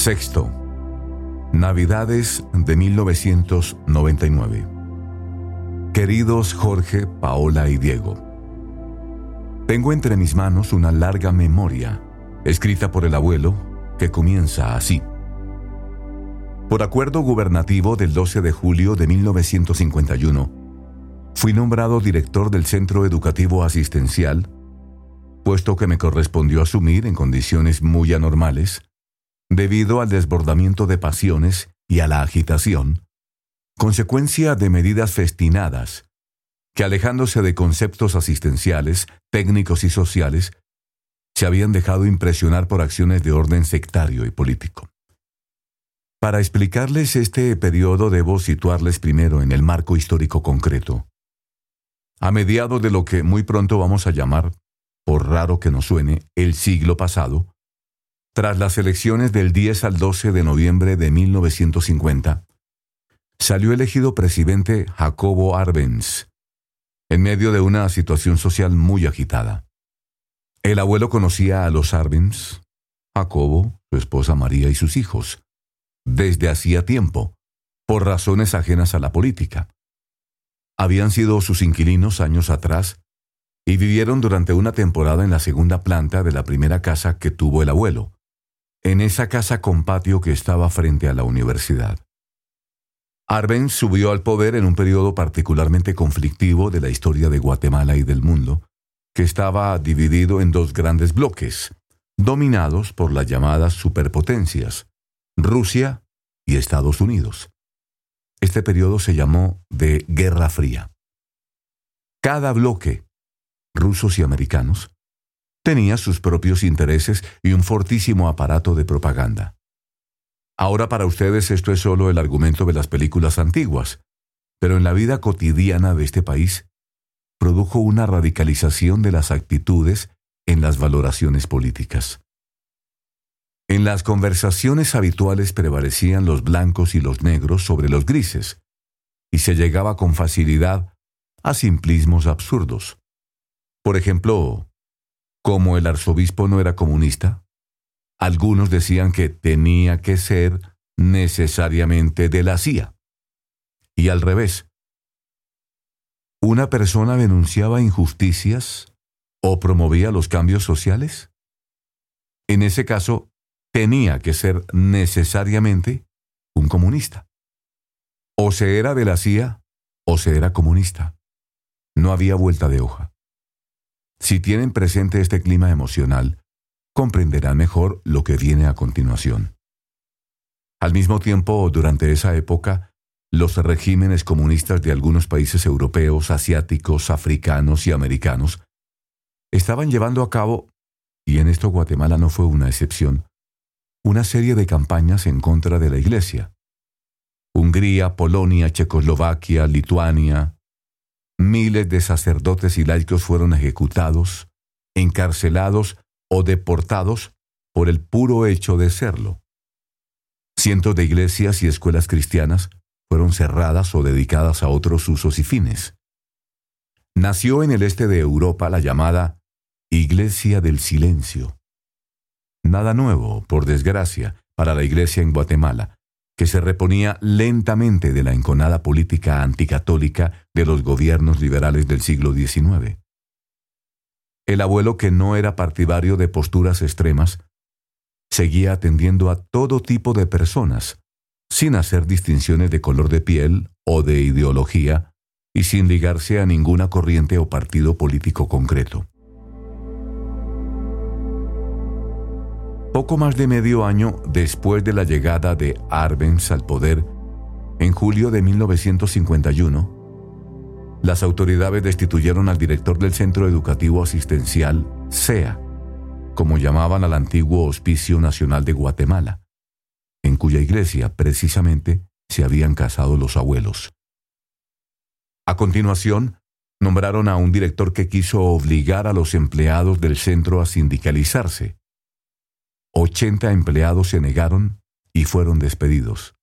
Sexto. Navidades de 1999. Queridos Jorge, Paola y Diego. Tengo entre mis manos una larga memoria, escrita por el abuelo, que comienza así. Por acuerdo gubernativo del 12 de julio de 1951, fui nombrado director del Centro Educativo Asistencial, puesto que me correspondió asumir en condiciones muy anormales, debido al desbordamiento de pasiones y a la agitación, consecuencia de medidas festinadas, que alejándose de conceptos asistenciales, técnicos y sociales, se habían dejado impresionar por acciones de orden sectario y político. Para explicarles este periodo debo situarles primero en el marco histórico concreto. A mediados de lo que muy pronto vamos a llamar, por raro que nos suene, el siglo pasado, tras las elecciones del 10 al 12 de noviembre de 1950, salió elegido presidente Jacobo Arbenz, en medio de una situación social muy agitada. El abuelo conocía a los Arbenz, Jacobo, su esposa María y sus hijos, desde hacía tiempo, por razones ajenas a la política. Habían sido sus inquilinos años atrás y vivieron durante una temporada en la segunda planta de la primera casa que tuvo el abuelo, en esa casa con patio que estaba frente a la universidad. Arbenz subió al poder en un periodo particularmente conflictivo de la historia de Guatemala y del mundo, que estaba dividido en dos grandes bloques, dominados por las llamadas superpotencias, Rusia y Estados Unidos. Este periodo se llamó de Guerra Fría. Cada bloque, rusos y americanos, tenía sus propios intereses y un fortísimo aparato de propaganda. Ahora para ustedes esto es solo el argumento de las películas antiguas, pero en la vida cotidiana de este país produjo una radicalización de las actitudes en las valoraciones políticas. En las conversaciones habituales prevalecían los blancos y los negros sobre los grises, y se llegaba con facilidad a simplismos absurdos. Por ejemplo, como el arzobispo no era comunista, algunos decían que tenía que ser necesariamente de la CIA. Y al revés, ¿una persona denunciaba injusticias o promovía los cambios sociales? En ese caso, tenía que ser necesariamente un comunista. O se era de la CIA o se era comunista. No había vuelta de hoja. Si tienen presente este clima emocional, comprenderán mejor lo que viene a continuación. Al mismo tiempo, durante esa época, los regímenes comunistas de algunos países europeos, asiáticos, africanos y americanos estaban llevando a cabo, y en esto Guatemala no fue una excepción, una serie de campañas en contra de la Iglesia. Hungría, Polonia, Checoslovaquia, Lituania, miles de sacerdotes y laicos fueron ejecutados, encarcelados o deportados por el puro hecho de serlo. Cientos de iglesias y escuelas cristianas fueron cerradas o dedicadas a otros usos y fines. Nació en el este de Europa la llamada Iglesia del Silencio. Nada nuevo, por desgracia, para la iglesia en Guatemala, que se reponía lentamente de la enconada política anticatólica de los gobiernos liberales del siglo XIX. El abuelo, que no era partidario de posturas extremas, seguía atendiendo a todo tipo de personas, sin hacer distinciones de color de piel o de ideología, y sin ligarse a ninguna corriente o partido político concreto. Poco más de medio año después de la llegada de Arbenz al poder, en julio de 1951, las autoridades destituyeron al director del Centro Educativo Asistencial, CEA, como llamaban al antiguo Hospicio Nacional de Guatemala, en cuya iglesia precisamente se habían casado los abuelos. A continuación, nombraron a un director que quiso obligar a los empleados del centro a sindicalizarse 80 empleados se negaron y fueron despedidos.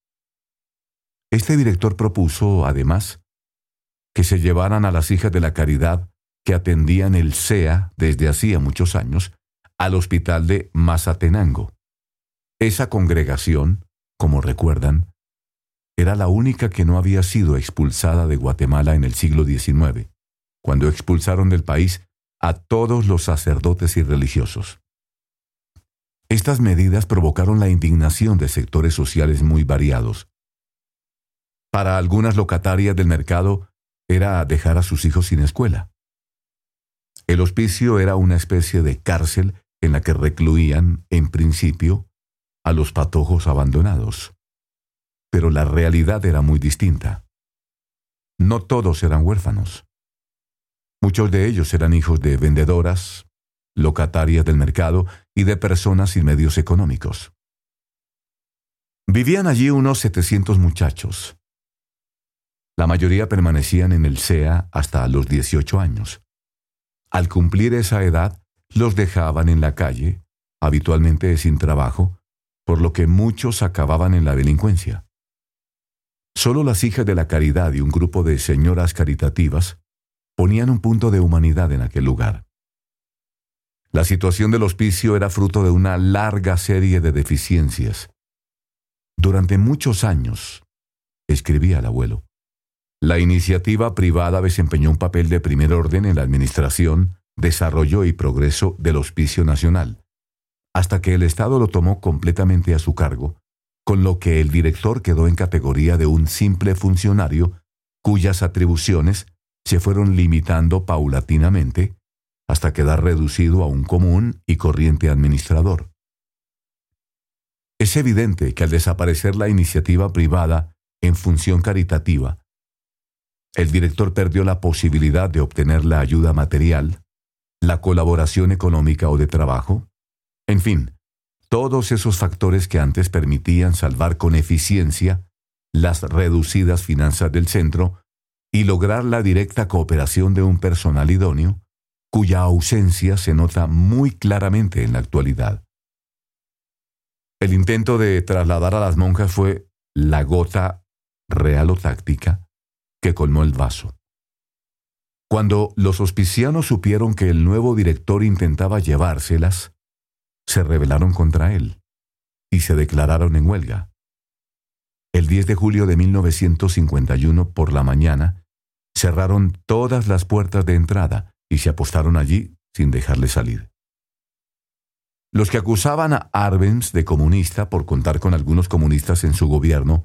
Este director propuso, además, que se llevaran a las hijas de la caridad que atendían el SEA desde hacía muchos años al hospital de Mazatenango. Esa congregación, como recuerdan, era la única que no había sido expulsada de Guatemala en el siglo XIX, cuando expulsaron del país a todos los sacerdotes y religiosos. Estas medidas provocaron la indignación de sectores sociales muy variados. Para algunas locatarias del mercado era dejar a sus hijos sin escuela. El hospicio era una especie de cárcel en la que recluían, en principio, a los patojos abandonados. Pero la realidad era muy distinta. No todos eran huérfanos. Muchos de ellos eran hijos de vendedoras, locatarias del mercado y de personas sin medios económicos. Vivían allí unos 700 muchachos. La mayoría permanecían en el SEA hasta los 18 años. Al cumplir esa edad, los dejaban en la calle, habitualmente sin trabajo, por lo que muchos acababan en la delincuencia. Solo las hijas de la caridad y un grupo de señoras caritativas ponían un punto de humanidad en aquel lugar. La situación del hospicio era fruto de una larga serie de deficiencias. Durante muchos años, escribía el abuelo, la iniciativa privada desempeñó un papel de primer orden en la administración, desarrollo y progreso del Hospicio Nacional, hasta que el Estado lo tomó completamente a su cargo, con lo que el director quedó en categoría de un simple funcionario cuyas atribuciones se fueron limitando paulatinamente hasta quedar reducido a un común y corriente administrador. Es evidente que al desaparecer la iniciativa privada en función caritativa, el director perdió la posibilidad de obtener la ayuda material, la colaboración económica o de trabajo, en fin, todos esos factores que antes permitían salvar con eficiencia las reducidas finanzas del centro y lograr la directa cooperación de un personal idóneo, cuya ausencia se nota muy claramente en la actualidad. El intento de trasladar a las monjas fue la gota real o táctica que colmó el vaso. Cuando los hospicianos supieron que el nuevo director intentaba llevárselas, se rebelaron contra él y se declararon en huelga. El 10 de julio de 1951 por la mañana, cerraron todas las puertas de entrada y se apostaron allí sin dejarle salir. Los que acusaban a Arbenz de comunista por contar con algunos comunistas en su gobierno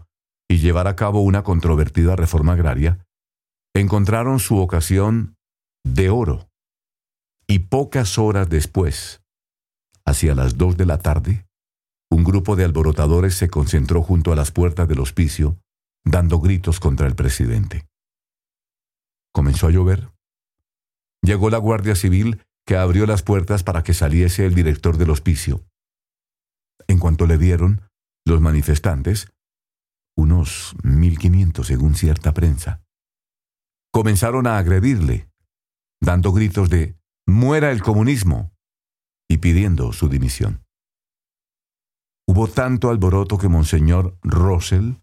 y llevar a cabo una controvertida reforma agraria, encontraron su ocasión de oro. Y pocas horas después, hacia las dos de la tarde, un grupo de alborotadores se concentró junto a las puertas del hospicio, dando gritos contra el presidente. Comenzó a llover. Llegó la Guardia Civil que abrió las puertas para que saliese el director del hospicio. En cuanto le vieron, los manifestantes unos 1500 según cierta prensa, comenzaron a agredirle, dando gritos de muera el comunismo y pidiendo su dimisión. Hubo tanto alboroto que Monseñor Russell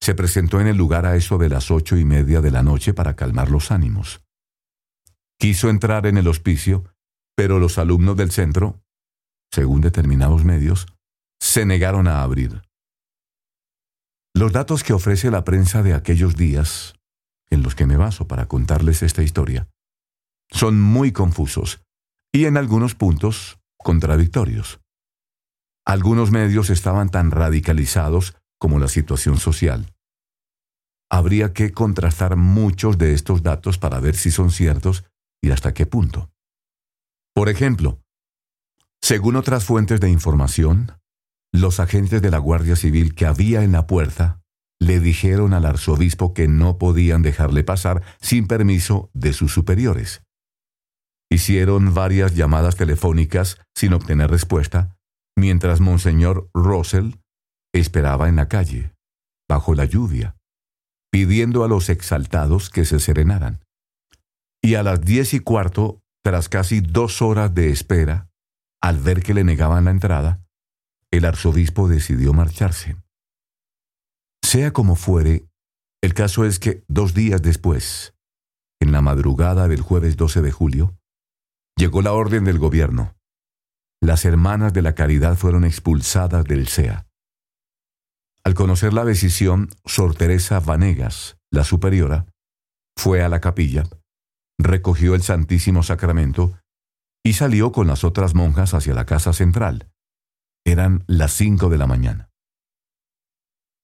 se presentó en el lugar a eso de las ocho y media de la noche para calmar los ánimos. Quiso entrar en el hospicio, pero los alumnos del centro, según determinados medios, se negaron a abrir. Los datos que ofrece la prensa de aquellos días, en los que me baso para contarles esta historia, son muy confusos y en algunos puntos contradictorios. Algunos medios estaban tan radicalizados como la situación social. Habría que contrastar muchos de estos datos para ver si son ciertos y hasta qué punto. Por ejemplo, según otras fuentes de información, los agentes de la Guardia Civil que había en la puerta le dijeron al arzobispo que no podían dejarle pasar sin permiso de sus superiores. Hicieron varias llamadas telefónicas sin obtener respuesta, mientras Monseñor Russell esperaba en la calle, bajo la lluvia, pidiendo a los exaltados que se serenaran. Y a las diez y cuarto, tras casi dos horas de espera, al ver que le negaban la entrada, el arzobispo decidió marcharse. Sea como fuere, el caso es que dos días después, en la madrugada del jueves 12 de julio, llegó la orden del gobierno. las hermanas de la caridad fueron expulsadas del SEA. Al conocer la decisión, Sor Teresa Vanegas, la superiora, fue a la capilla, recogió el Santísimo Sacramento y salió con las otras monjas hacia la casa central. Eran las cinco de la mañana.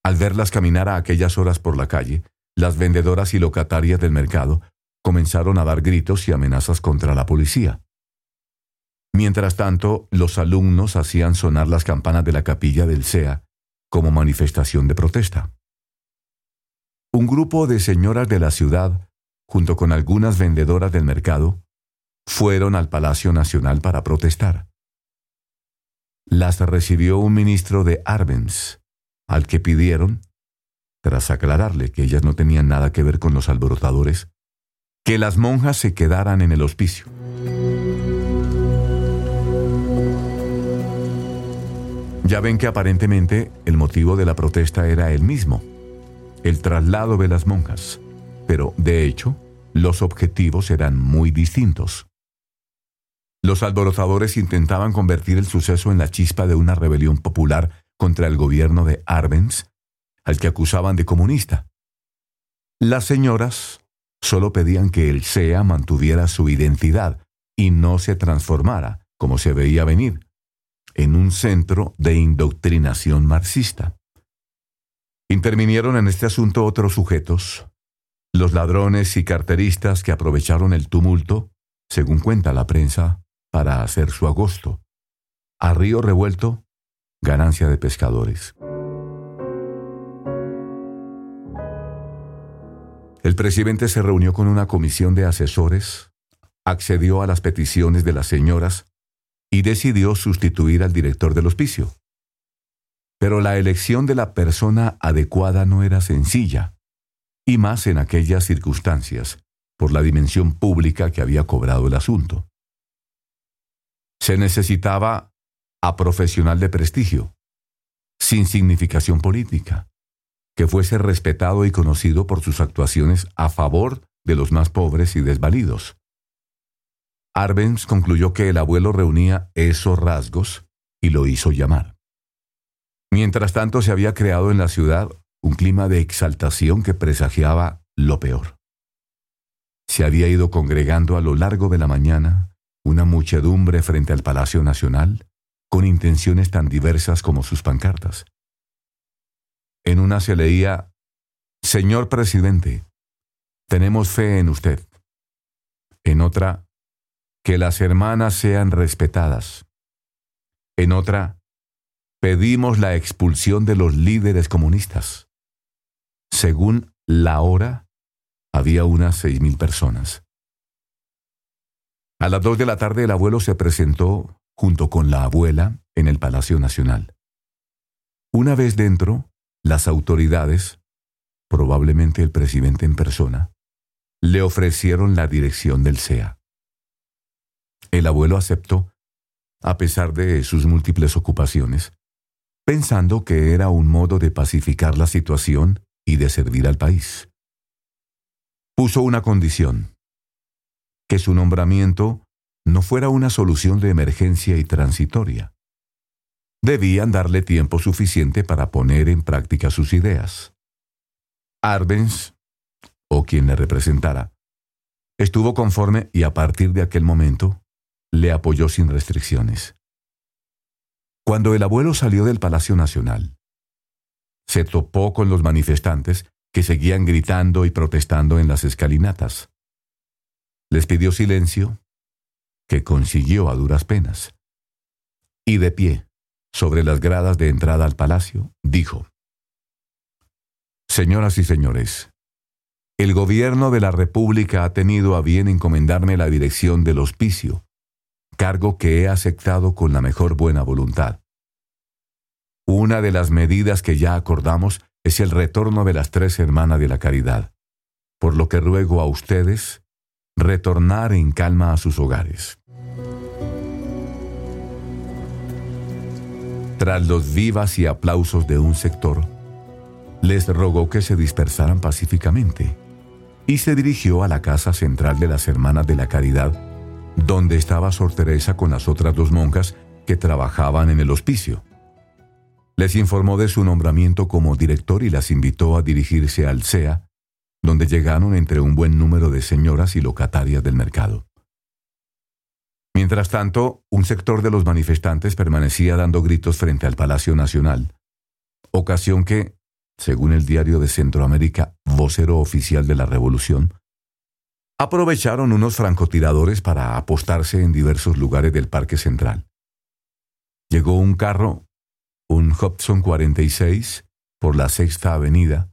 Al verlas caminar a aquellas horas por la calle, las vendedoras y locatarias del mercado comenzaron a dar gritos y amenazas contra la policía. Mientras tanto, los alumnos hacían sonar las campanas de la capilla del SEA como manifestación de protesta. Un grupo de señoras de la ciudad, junto con algunas vendedoras del mercado, fueron al Palacio Nacional para protestar. Las recibió un ministro de Arbenz, al que pidieron, tras aclararle que ellas no tenían nada que ver con los alborotadores, que las monjas se quedaran en el hospicio. Ya ven que aparentemente el motivo de la protesta era el mismo, el traslado de las monjas, pero de hecho los objetivos eran muy distintos. Los alborotadores intentaban convertir el suceso en la chispa de una rebelión popular contra el gobierno de Arbenz, al que acusaban de comunista. Las señoras solo pedían que el SEA mantuviera su identidad y no se transformara, como se veía venir, en un centro de indoctrinación marxista. Intervinieron en este asunto otros sujetos, los ladrones y carteristas que aprovecharon el tumulto, según cuenta la prensa, para hacer su agosto. A río revuelto, ganancia de pescadores. El presidente se reunió con una comisión de asesores, accedió a las peticiones de las señoras y decidió sustituir al director del hospicio. Pero la elección de la persona adecuada no era sencilla, y más en aquellas circunstancias, por la dimensión pública que había cobrado el asunto. Se necesitaba a profesional de prestigio, sin significación política, que fuese respetado y conocido por sus actuaciones a favor de los más pobres y desvalidos, Arbenz concluyó que el abuelo reunía esos rasgos y lo hizo llamar. Mientras tanto se había creado en la ciudad un clima de exaltación que presagiaba lo peor. Se había ido congregando a lo largo de la mañana una muchedumbre frente al Palacio Nacional con intenciones tan diversas como sus pancartas. En una se leía, Señor presidente, tenemos fe en usted. En otra, que las hermanas sean respetadas. En otra, pedimos la expulsión de los líderes comunistas. Según la hora, había unas seis mil personas. A las dos de la tarde el abuelo se presentó, junto con la abuela, en el Palacio Nacional. Una vez dentro, las autoridades, probablemente el presidente en persona, le ofrecieron la dirección del SEA. El abuelo aceptó, a pesar de sus múltiples ocupaciones, pensando que era un modo de pacificar la situación y de servir al país. Puso una condición, que su nombramiento no fuera una solución de emergencia y transitoria. Debían darle tiempo suficiente para poner en práctica sus ideas. Arbenz, o quien le representara, estuvo conforme y a partir de aquel momento le apoyó sin restricciones. Cuando el abuelo salió del Palacio Nacional, se topó con los manifestantes que seguían gritando y protestando en las escalinatas. Les pidió silencio, que consiguió a duras penas. Y de pie, sobre las gradas de entrada al palacio, dijo, Señoras y señores, el gobierno de la República ha tenido a bien encomendarme la dirección del hospicio cargo que he aceptado con la mejor buena voluntad. Una de las medidas que ya acordamos es el retorno de las tres hermanas de la caridad, por lo que ruego a ustedes retornar en calma a sus hogares. Tras los vivas y aplausos de un sector, les rogó que se dispersaran pacíficamente y se dirigió a la casa central de las Hermanas de la Caridad donde estaba Sor Teresa con las otras dos monjas que trabajaban en el hospicio. Les informó de su nombramiento como director y las invitó a dirigirse al CEA, donde llegaron entre un buen número de señoras y locatarias del mercado. Mientras tanto, un sector de los manifestantes permanecía dando gritos frente al Palacio Nacional, ocasión que, según el diario de Centroamérica, vocero oficial de la Revolución, aprovecharon unos francotiradores para apostarse en diversos lugares del Parque Central. Llegó un carro, un Hobson 46, por la Sexta Avenida,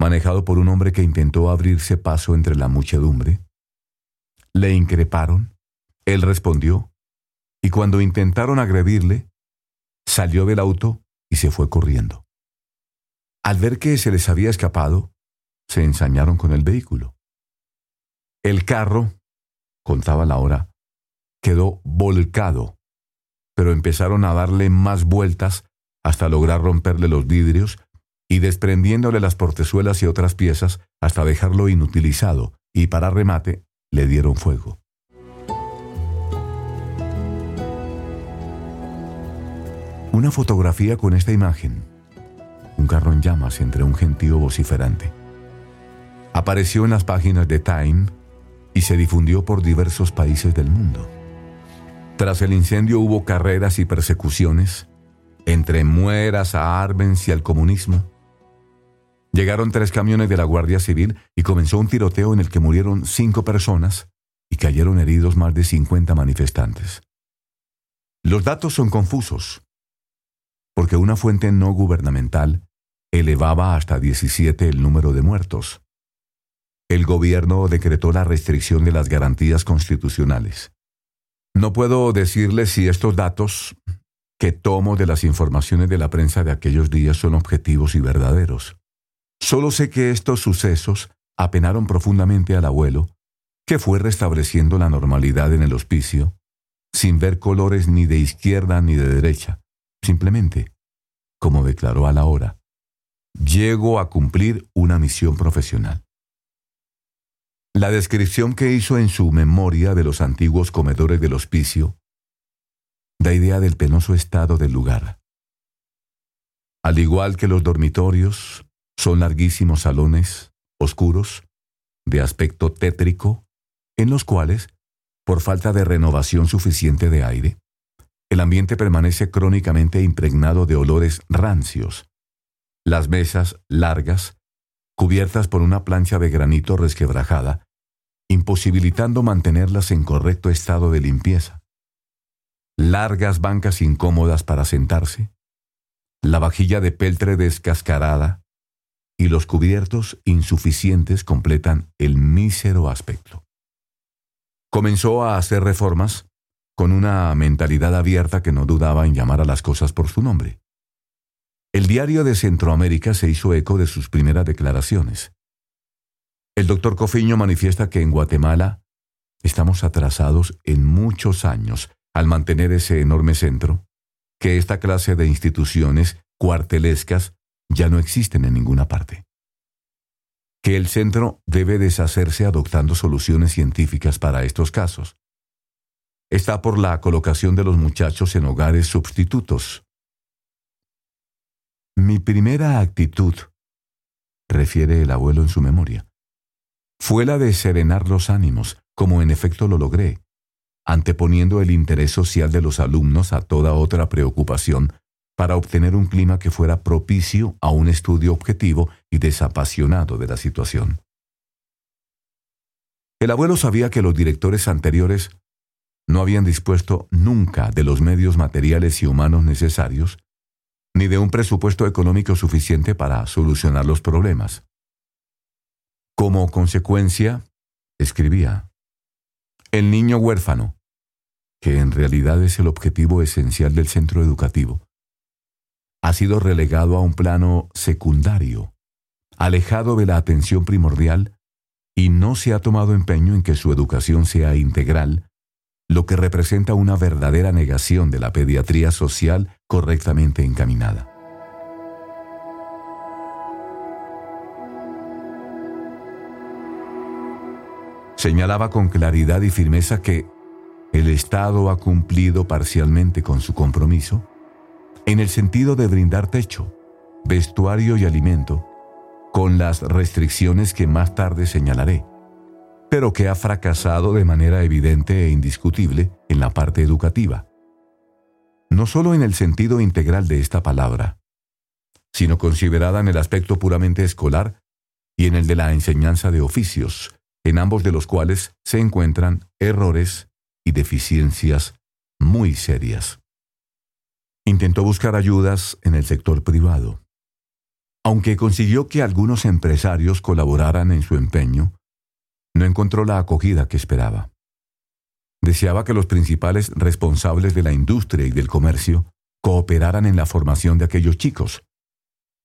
manejado por un hombre que intentó abrirse paso entre la muchedumbre. Le increparon, él respondió, y cuando intentaron agredirle, salió del auto y se fue corriendo. Al ver que se les había escapado, se ensañaron con el vehículo. El carro, contaba la hora, quedó volcado, pero empezaron a darle más vueltas hasta lograr romperle los vidrios y desprendiéndole las portezuelas y otras piezas hasta dejarlo inutilizado, y para remate le dieron fuego. Una fotografía con esta imagen. Un carro en llamas entre un gentío vociferante. Apareció en las páginas de Time y se difundió por diversos países del mundo. Tras el incendio hubo carreras y persecuciones entre mueras a Arbenz y al comunismo. Llegaron tres camiones de la Guardia Civil y comenzó un tiroteo en el que murieron cinco personas y cayeron heridos más de 50 manifestantes. Los datos son confusos, porque una fuente no gubernamental elevaba hasta 17 el número de muertos el gobierno decretó la restricción de las garantías constitucionales. No puedo decirles si estos datos que tomo de las informaciones de la prensa de aquellos días son objetivos y verdaderos. Solo sé que estos sucesos apenaron profundamente al abuelo, que fue restableciendo la normalidad en el hospicio, sin ver colores ni de izquierda ni de derecha, simplemente, como declaró a la hora, llego a cumplir una misión profesional. La descripción que hizo en su memoria de los antiguos comedores del hospicio da idea del penoso estado del lugar. Al igual que los dormitorios, son larguísimos salones, oscuros, de aspecto tétrico, en los cuales, por falta de renovación suficiente de aire, el ambiente permanece crónicamente impregnado de olores rancios. Las mesas largas, cubiertas por una plancha de granito resquebrajada, imposibilitando mantenerlas en correcto estado de limpieza. Largas bancas incómodas para sentarse, la vajilla de peltre descascarada y los cubiertos insuficientes completan el mísero aspecto. Comenzó a hacer reformas con una mentalidad abierta que no dudaba en llamar a las cosas por su nombre. El diario de Centroamérica se hizo eco de sus primeras declaraciones. El doctor Cofiño manifiesta que en Guatemala estamos atrasados en muchos años al mantener ese enorme centro, que esta clase de instituciones cuartelescas ya no existen en ninguna parte. Que el centro debe deshacerse adoptando soluciones científicas para estos casos. Está por la colocación de los muchachos en hogares sustitutos. Mi primera actitud, refiere el abuelo en su memoria, fue la de serenar los ánimos, como en efecto lo logré, anteponiendo el interés social de los alumnos a toda otra preocupación para obtener un clima que fuera propicio a un estudio objetivo y desapasionado de la situación. El abuelo sabía que los directores anteriores no habían dispuesto nunca de los medios materiales y humanos necesarios, ni de un presupuesto económico suficiente para solucionar los problemas. Como consecuencia, escribía, el niño huérfano, que en realidad es el objetivo esencial del centro educativo, ha sido relegado a un plano secundario, alejado de la atención primordial y no se ha tomado empeño en que su educación sea integral, lo que representa una verdadera negación de la pediatría social correctamente encaminada. Señalaba con claridad y firmeza que el Estado ha cumplido parcialmente con su compromiso en el sentido de brindar techo, vestuario y alimento, con las restricciones que más tarde señalaré, pero que ha fracasado de manera evidente e indiscutible en la parte educativa. No solo en el sentido integral de esta palabra, sino considerada en el aspecto puramente escolar y en el de la enseñanza de oficios, en ambos de los cuales se encuentran errores y deficiencias muy serias. Intentó buscar ayudas en el sector privado. Aunque consiguió que algunos empresarios colaboraran en su empeño, no encontró la acogida que esperaba. Deseaba que los principales responsables de la industria y del comercio cooperaran en la formación de aquellos chicos,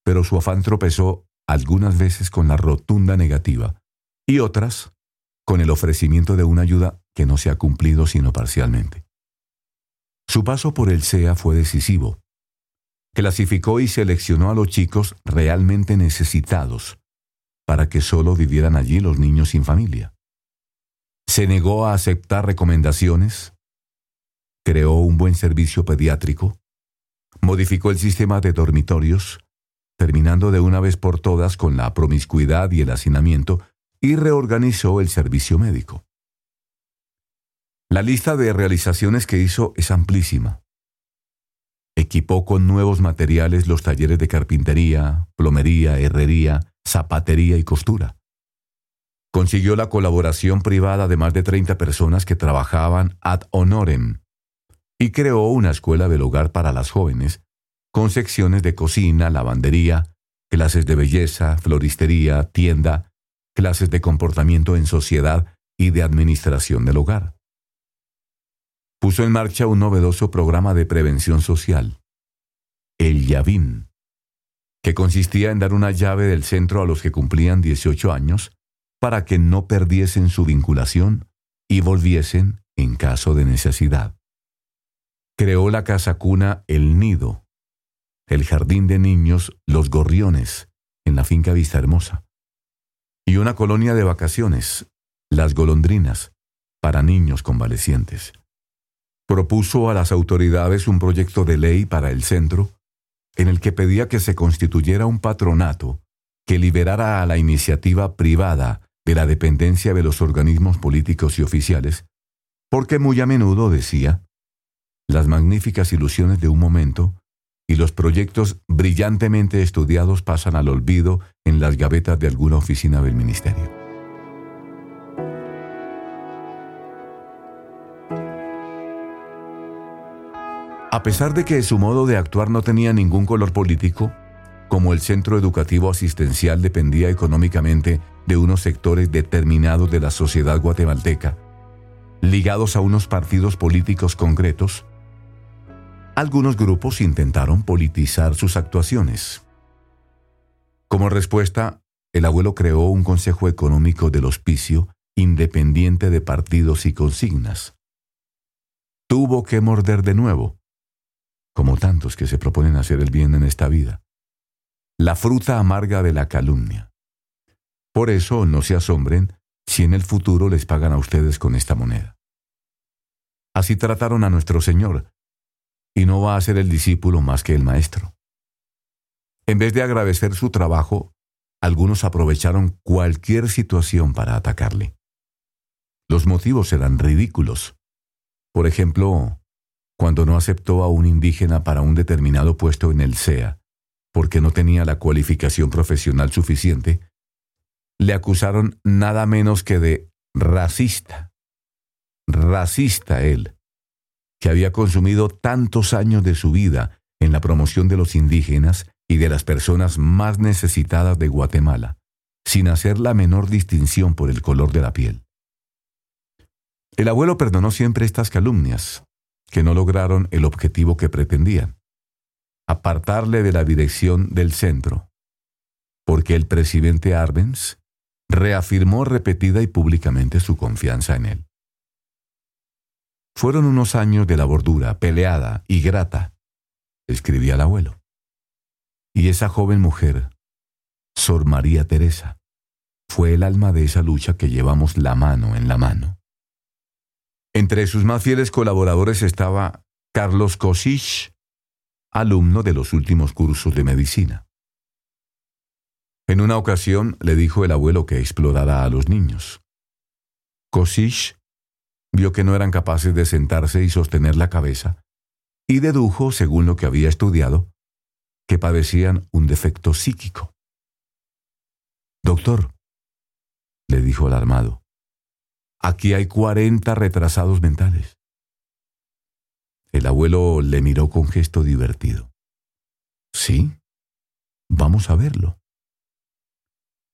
pero su afán tropezó algunas veces con la rotunda negativa y otras con el ofrecimiento de una ayuda que no se ha cumplido sino parcialmente. Su paso por el SEA fue decisivo. Clasificó y seleccionó a los chicos realmente necesitados para que solo vivieran allí los niños sin familia. Se negó a aceptar recomendaciones, creó un buen servicio pediátrico, modificó el sistema de dormitorios, terminando de una vez por todas con la promiscuidad y el hacinamiento, y reorganizó el servicio médico. La lista de realizaciones que hizo es amplísima. Equipó con nuevos materiales los talleres de carpintería, plomería, herrería, zapatería y costura. Consiguió la colaboración privada de más de 30 personas que trabajaban ad honorem y creó una escuela del hogar para las jóvenes, con secciones de cocina, lavandería, clases de belleza, floristería, tienda, clases de comportamiento en sociedad y de administración del hogar puso en marcha un novedoso programa de prevención social, el Yavin, que consistía en dar una llave del centro a los que cumplían 18 años para que no perdiesen su vinculación y volviesen en caso de necesidad. Creó la casa cuna El Nido, el jardín de niños Los Gorriones, en la finca Vista Hermosa, y una colonia de vacaciones, Las Golondrinas, para niños convalecientes. Propuso a las autoridades un proyecto de ley para el centro en el que pedía que se constituyera un patronato que liberara a la iniciativa privada de la dependencia de los organismos políticos y oficiales, porque muy a menudo decía, las magníficas ilusiones de un momento y los proyectos brillantemente estudiados pasan al olvido en las gavetas de alguna oficina del ministerio. A pesar de que su modo de actuar no tenía ningún color político, como el centro educativo asistencial dependía económicamente de unos sectores determinados de la sociedad guatemalteca, ligados a unos partidos políticos concretos, algunos grupos intentaron politizar sus actuaciones. Como respuesta, el abuelo creó un consejo económico del hospicio independiente de partidos y consignas. Tuvo que morder de nuevo como tantos que se proponen hacer el bien en esta vida. La fruta amarga de la calumnia. Por eso no se asombren si en el futuro les pagan a ustedes con esta moneda. Así trataron a nuestro Señor, y no va a ser el discípulo más que el Maestro. En vez de agradecer su trabajo, algunos aprovecharon cualquier situación para atacarle. Los motivos eran ridículos. Por ejemplo, cuando no aceptó a un indígena para un determinado puesto en el SEA, porque no tenía la cualificación profesional suficiente, le acusaron nada menos que de racista. Racista él, que había consumido tantos años de su vida en la promoción de los indígenas y de las personas más necesitadas de Guatemala, sin hacer la menor distinción por el color de la piel. El abuelo perdonó siempre estas calumnias, que no lograron el objetivo que pretendían, apartarle de la dirección del centro, porque el presidente Arbenz reafirmó repetida y públicamente su confianza en él. Fueron unos años de labor dura, peleada y grata, escribía el abuelo. Y esa joven mujer, Sor María Teresa, fue el alma de esa lucha que llevamos la mano en la mano. Entre sus más fieles colaboradores estaba Carlos Kosich, alumno de los últimos cursos de medicina. En una ocasión le dijo el abuelo que explorara a los niños. Kosich vio que no eran capaces de sentarse y sostener la cabeza, y dedujo, según lo que había estudiado, que padecían un defecto psíquico. Doctor, le dijo alarmado, aquí hay cuarenta retrasados mentales. El abuelo le miró con gesto divertido. Sí, vamos a verlo.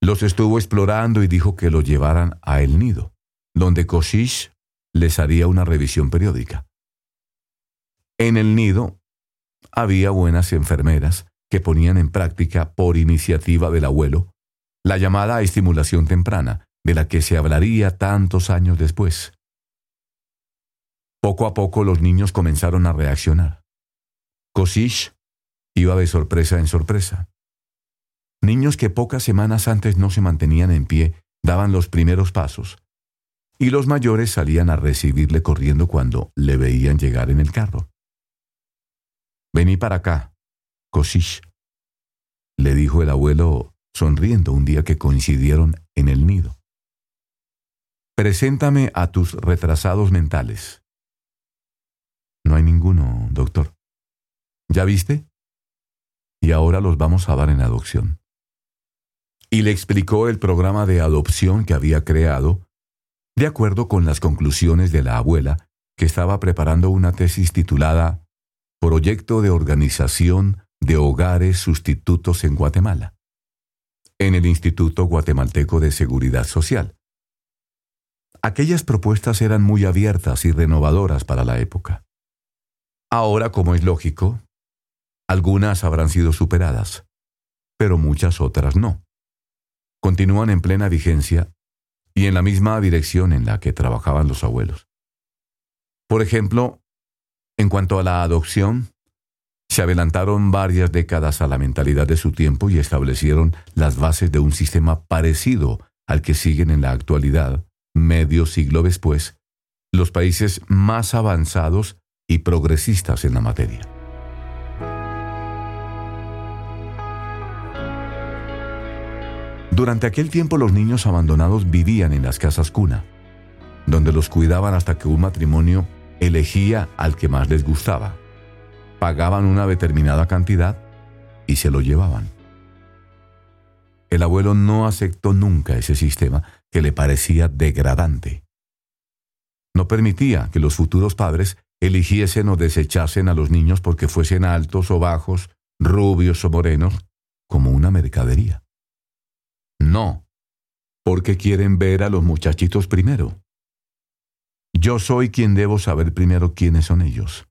Los estuvo explorando y dijo que lo llevaran a el nido, donde Koshish les haría una revisión periódica. En el nido había buenas enfermeras que ponían en práctica, por iniciativa del abuelo, la llamada estimulación temprana, de la que se hablaría tantos años después. Poco a poco los niños comenzaron a reaccionar. Kosich iba de sorpresa en sorpresa. Niños que pocas semanas antes no se mantenían en pie daban los primeros pasos, y los mayores salían a recibirle corriendo cuando le veían llegar en el carro. Vení para acá, Kosich, le dijo el abuelo sonriendo un día que coincidieron en el nido. Preséntame a tus retrasados mentales. No hay ninguno, doctor. ¿Ya viste? Y ahora los vamos a dar en adopción. Y le explicó el programa de adopción que había creado, de acuerdo con las conclusiones de la abuela, que estaba preparando una tesis titulada Proyecto de Organización de Hogares Sustitutos en Guatemala, en el Instituto Guatemalteco de Seguridad Social. Aquellas propuestas eran muy abiertas y renovadoras para la época. Ahora, como es lógico, algunas habrán sido superadas, pero muchas otras no. Continúan en plena vigencia y en la misma dirección en la que trabajaban los abuelos. Por ejemplo, en cuanto a la adopción, se adelantaron varias décadas a la mentalidad de su tiempo y establecieron las bases de un sistema parecido al que siguen en la actualidad, medio siglo después, los países más avanzados y progresistas en la materia. Durante aquel tiempo los niños abandonados vivían en las casas cuna, donde los cuidaban hasta que un matrimonio elegía al que más les gustaba, pagaban una determinada cantidad y se lo llevaban. El abuelo no aceptó nunca ese sistema que le parecía degradante. No permitía que los futuros padres eligiesen o desechasen a los niños porque fuesen altos o bajos, rubios o morenos, como una mercadería. No, porque quieren ver a los muchachitos primero. Yo soy quien debo saber primero quiénes son ellos,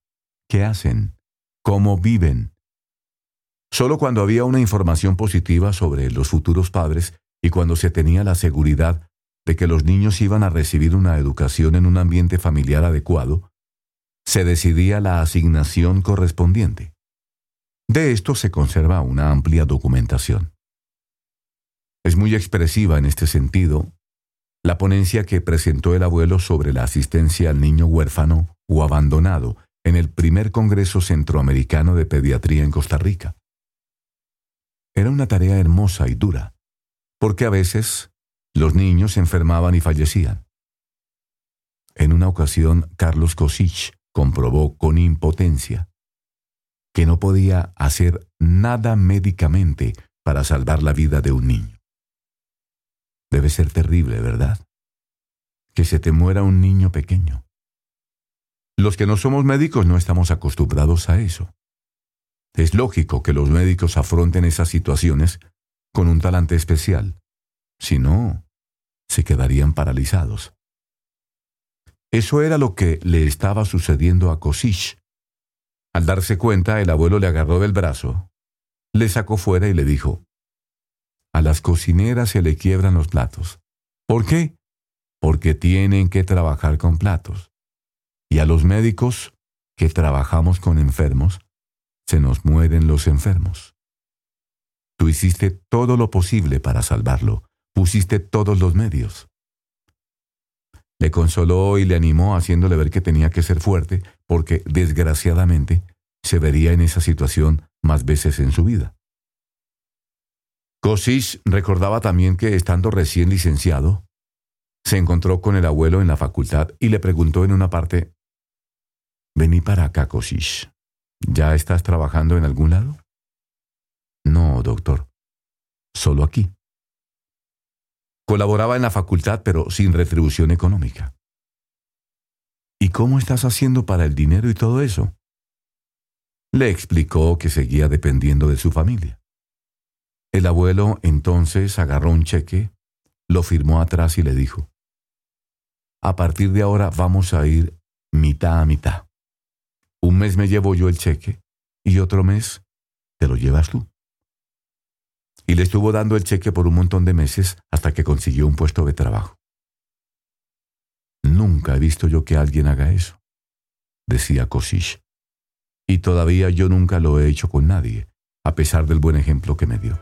qué hacen, cómo viven. Solo cuando había una información positiva sobre los futuros padres y cuando se tenía la seguridad de que los niños iban a recibir una educación en un ambiente familiar adecuado, se decidía la asignación correspondiente. De esto se conserva una amplia documentación. Es muy expresiva en este sentido la ponencia que presentó el abuelo sobre la asistencia al niño huérfano o abandonado en el primer Congreso Centroamericano de Pediatría en Costa Rica. Era una tarea hermosa y dura, porque a veces los niños se enfermaban y fallecían. En una ocasión, Carlos Kosich comprobó con impotencia que no podía hacer nada médicamente para salvar la vida de un niño. Debe ser terrible, ¿verdad? Que se te muera un niño pequeño. Los que no somos médicos no estamos acostumbrados a eso. Es lógico que los médicos afronten esas situaciones con un talante especial. Si no, se quedarían paralizados. Eso era lo que le estaba sucediendo a Kosich. Al darse cuenta, el abuelo le agarró del brazo, le sacó fuera y le dijo, A las cocineras se le quiebran los platos. ¿Por qué? Porque tienen que trabajar con platos. Y a los médicos, que trabajamos con enfermos, se nos mueren los enfermos. Tú hiciste todo lo posible para salvarlo, pusiste todos los medios. Le consoló y le animó haciéndole ver que tenía que ser fuerte porque, desgraciadamente, se vería en esa situación más veces en su vida. Kosish recordaba también que, estando recién licenciado, se encontró con el abuelo en la facultad y le preguntó en una parte, Vení para acá, Kosish. ¿Ya estás trabajando en algún lado? No, doctor. Solo aquí. Colaboraba en la facultad, pero sin retribución económica. ¿Y cómo estás haciendo para el dinero y todo eso? Le explicó que seguía dependiendo de su familia. El abuelo entonces agarró un cheque, lo firmó atrás y le dijo, A partir de ahora vamos a ir mitad a mitad. Un mes me llevo yo el cheque y otro mes te lo llevas tú. Y le estuvo dando el cheque por un montón de meses hasta que consiguió un puesto de trabajo. Nunca he visto yo que alguien haga eso, decía Kosish. Y todavía yo nunca lo he hecho con nadie, a pesar del buen ejemplo que me dio.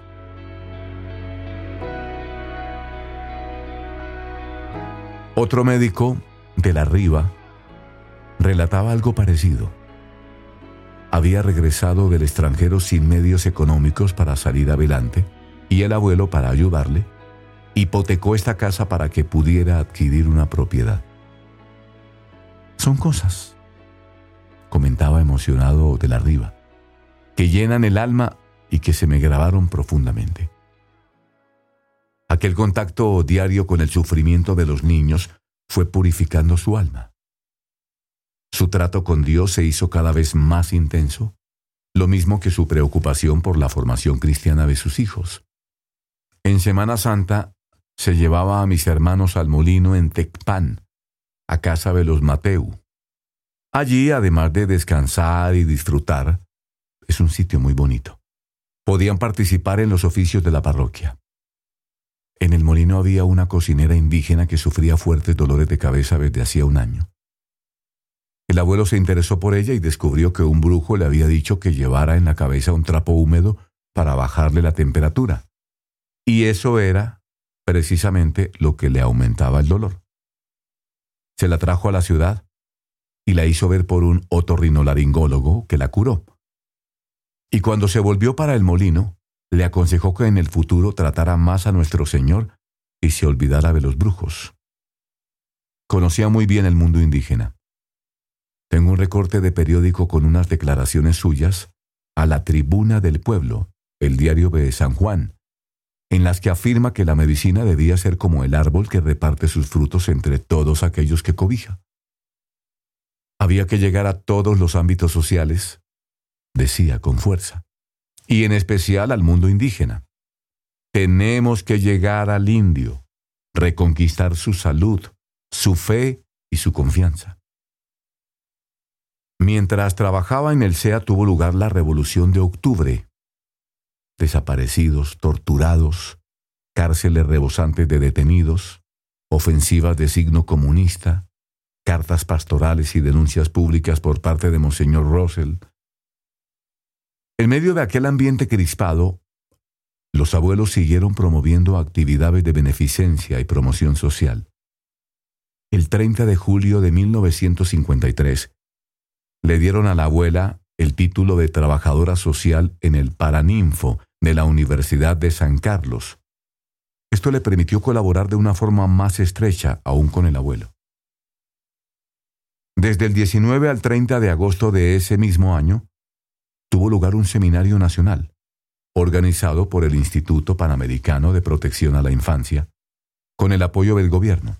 Otro médico, de la Riva, relataba algo parecido. Había regresado del extranjero sin medios económicos para salir adelante y el abuelo, para ayudarle, hipotecó esta casa para que pudiera adquirir una propiedad. Son cosas, comentaba emocionado de la Riva, que llenan el alma y que se me grabaron profundamente. Aquel contacto diario con el sufrimiento de los niños fue purificando su alma. Su trato con Dios se hizo cada vez más intenso, lo mismo que su preocupación por la formación cristiana de sus hijos. En Semana Santa se llevaba a mis hermanos al molino en Tecpan, a casa de los Mateu. Allí, además de descansar y disfrutar, es un sitio muy bonito. Podían participar en los oficios de la parroquia. En el molino había una cocinera indígena que sufría fuertes dolores de cabeza desde hacía un año. El abuelo se interesó por ella y descubrió que un brujo le había dicho que llevara en la cabeza un trapo húmedo para bajarle la temperatura. Y eso era precisamente lo que le aumentaba el dolor. Se la trajo a la ciudad y la hizo ver por un otorrinolaringólogo que la curó. Y cuando se volvió para el molino, le aconsejó que en el futuro tratara más a nuestro Señor y se olvidara de los brujos. Conocía muy bien el mundo indígena. Tengo un recorte de periódico con unas declaraciones suyas a la tribuna del pueblo, el diario de San Juan, en las que afirma que la medicina debía ser como el árbol que reparte sus frutos entre todos aquellos que cobija. Había que llegar a todos los ámbitos sociales, decía con fuerza y en especial al mundo indígena. Tenemos que llegar al indio, reconquistar su salud, su fe y su confianza. Mientras trabajaba en el SEA tuvo lugar la Revolución de Octubre. Desaparecidos, torturados, cárceles rebosantes de detenidos, ofensivas de signo comunista, cartas pastorales y denuncias públicas por parte de Monseñor Russell, en medio de aquel ambiente crispado, los abuelos siguieron promoviendo actividades de beneficencia y promoción social. El 30 de julio de 1953, le dieron a la abuela el título de trabajadora social en el Paraninfo de la Universidad de San Carlos. Esto le permitió colaborar de una forma más estrecha aún con el abuelo. Desde el 19 al 30 de agosto de ese mismo año, tuvo lugar un seminario nacional, organizado por el Instituto Panamericano de Protección a la Infancia, con el apoyo del gobierno.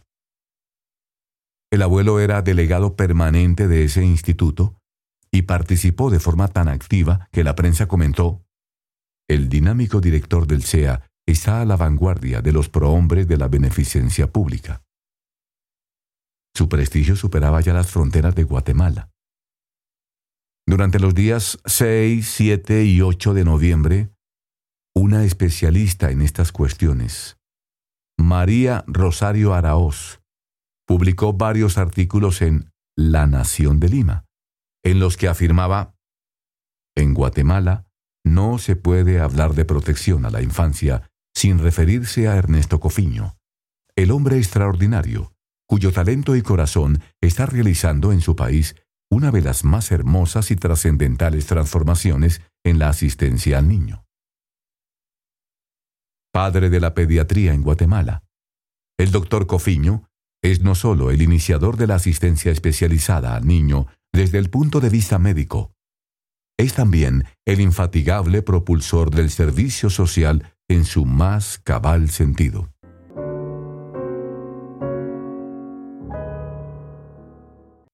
El abuelo era delegado permanente de ese instituto y participó de forma tan activa que la prensa comentó, el dinámico director del SEA está a la vanguardia de los prohombres de la beneficencia pública. Su prestigio superaba ya las fronteras de Guatemala. Durante los días 6, 7 y 8 de noviembre, una especialista en estas cuestiones, María Rosario Araoz, publicó varios artículos en La Nación de Lima, en los que afirmaba, en Guatemala no se puede hablar de protección a la infancia sin referirse a Ernesto Cofiño, el hombre extraordinario cuyo talento y corazón está realizando en su país una de las más hermosas y trascendentales transformaciones en la asistencia al niño. Padre de la pediatría en Guatemala, el doctor Cofiño es no solo el iniciador de la asistencia especializada al niño desde el punto de vista médico, es también el infatigable propulsor del servicio social en su más cabal sentido.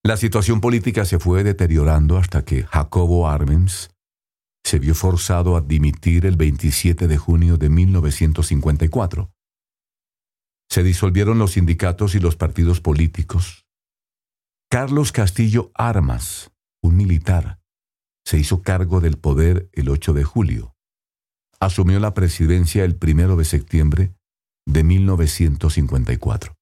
La situación política se fue deteriorando hasta que Jacobo Arbenz se vio forzado a dimitir el 27 de junio de 1954. Se disolvieron los sindicatos y los partidos políticos. Carlos Castillo Armas, un militar, se hizo cargo del poder el 8 de julio. Asumió la presidencia el 1 de septiembre de 1954.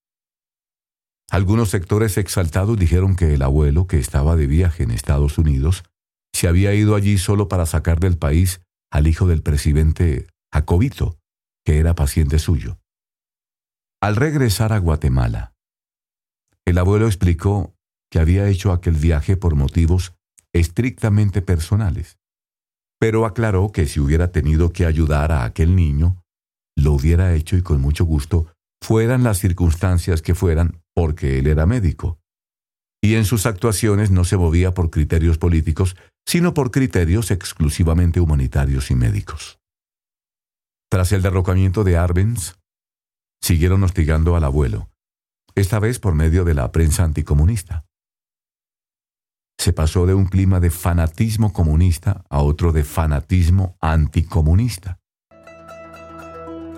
Algunos sectores exaltados dijeron que el abuelo, que estaba de viaje en Estados Unidos, se había ido allí solo para sacar del país al hijo del presidente Jacobito, que era paciente suyo. Al regresar a Guatemala, el abuelo explicó que había hecho aquel viaje por motivos estrictamente personales, pero aclaró que si hubiera tenido que ayudar a aquel niño, lo hubiera hecho y con mucho gusto, fueran las circunstancias que fueran, porque él era médico. Y en sus actuaciones no se movía por criterios políticos, sino por criterios exclusivamente humanitarios y médicos. Tras el derrocamiento de Arbenz, siguieron hostigando al abuelo, esta vez por medio de la prensa anticomunista se pasó de un clima de fanatismo comunista a otro de fanatismo anticomunista.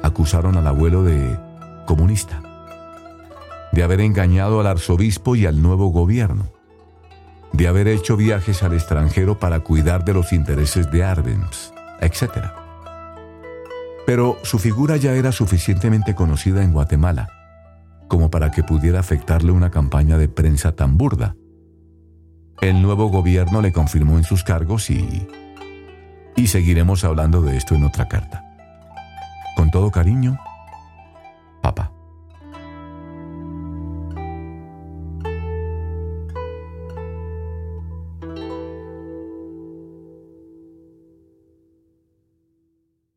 Acusaron al abuelo de comunista, de haber engañado al arzobispo y al nuevo gobierno, de haber hecho viajes al extranjero para cuidar de los intereses de Arbenz, etc. Pero su figura ya era suficientemente conocida en Guatemala como para que pudiera afectarle una campaña de prensa tan burda el nuevo gobierno le confirmó en sus cargos y... Y seguiremos hablando de esto en otra carta. Con todo cariño,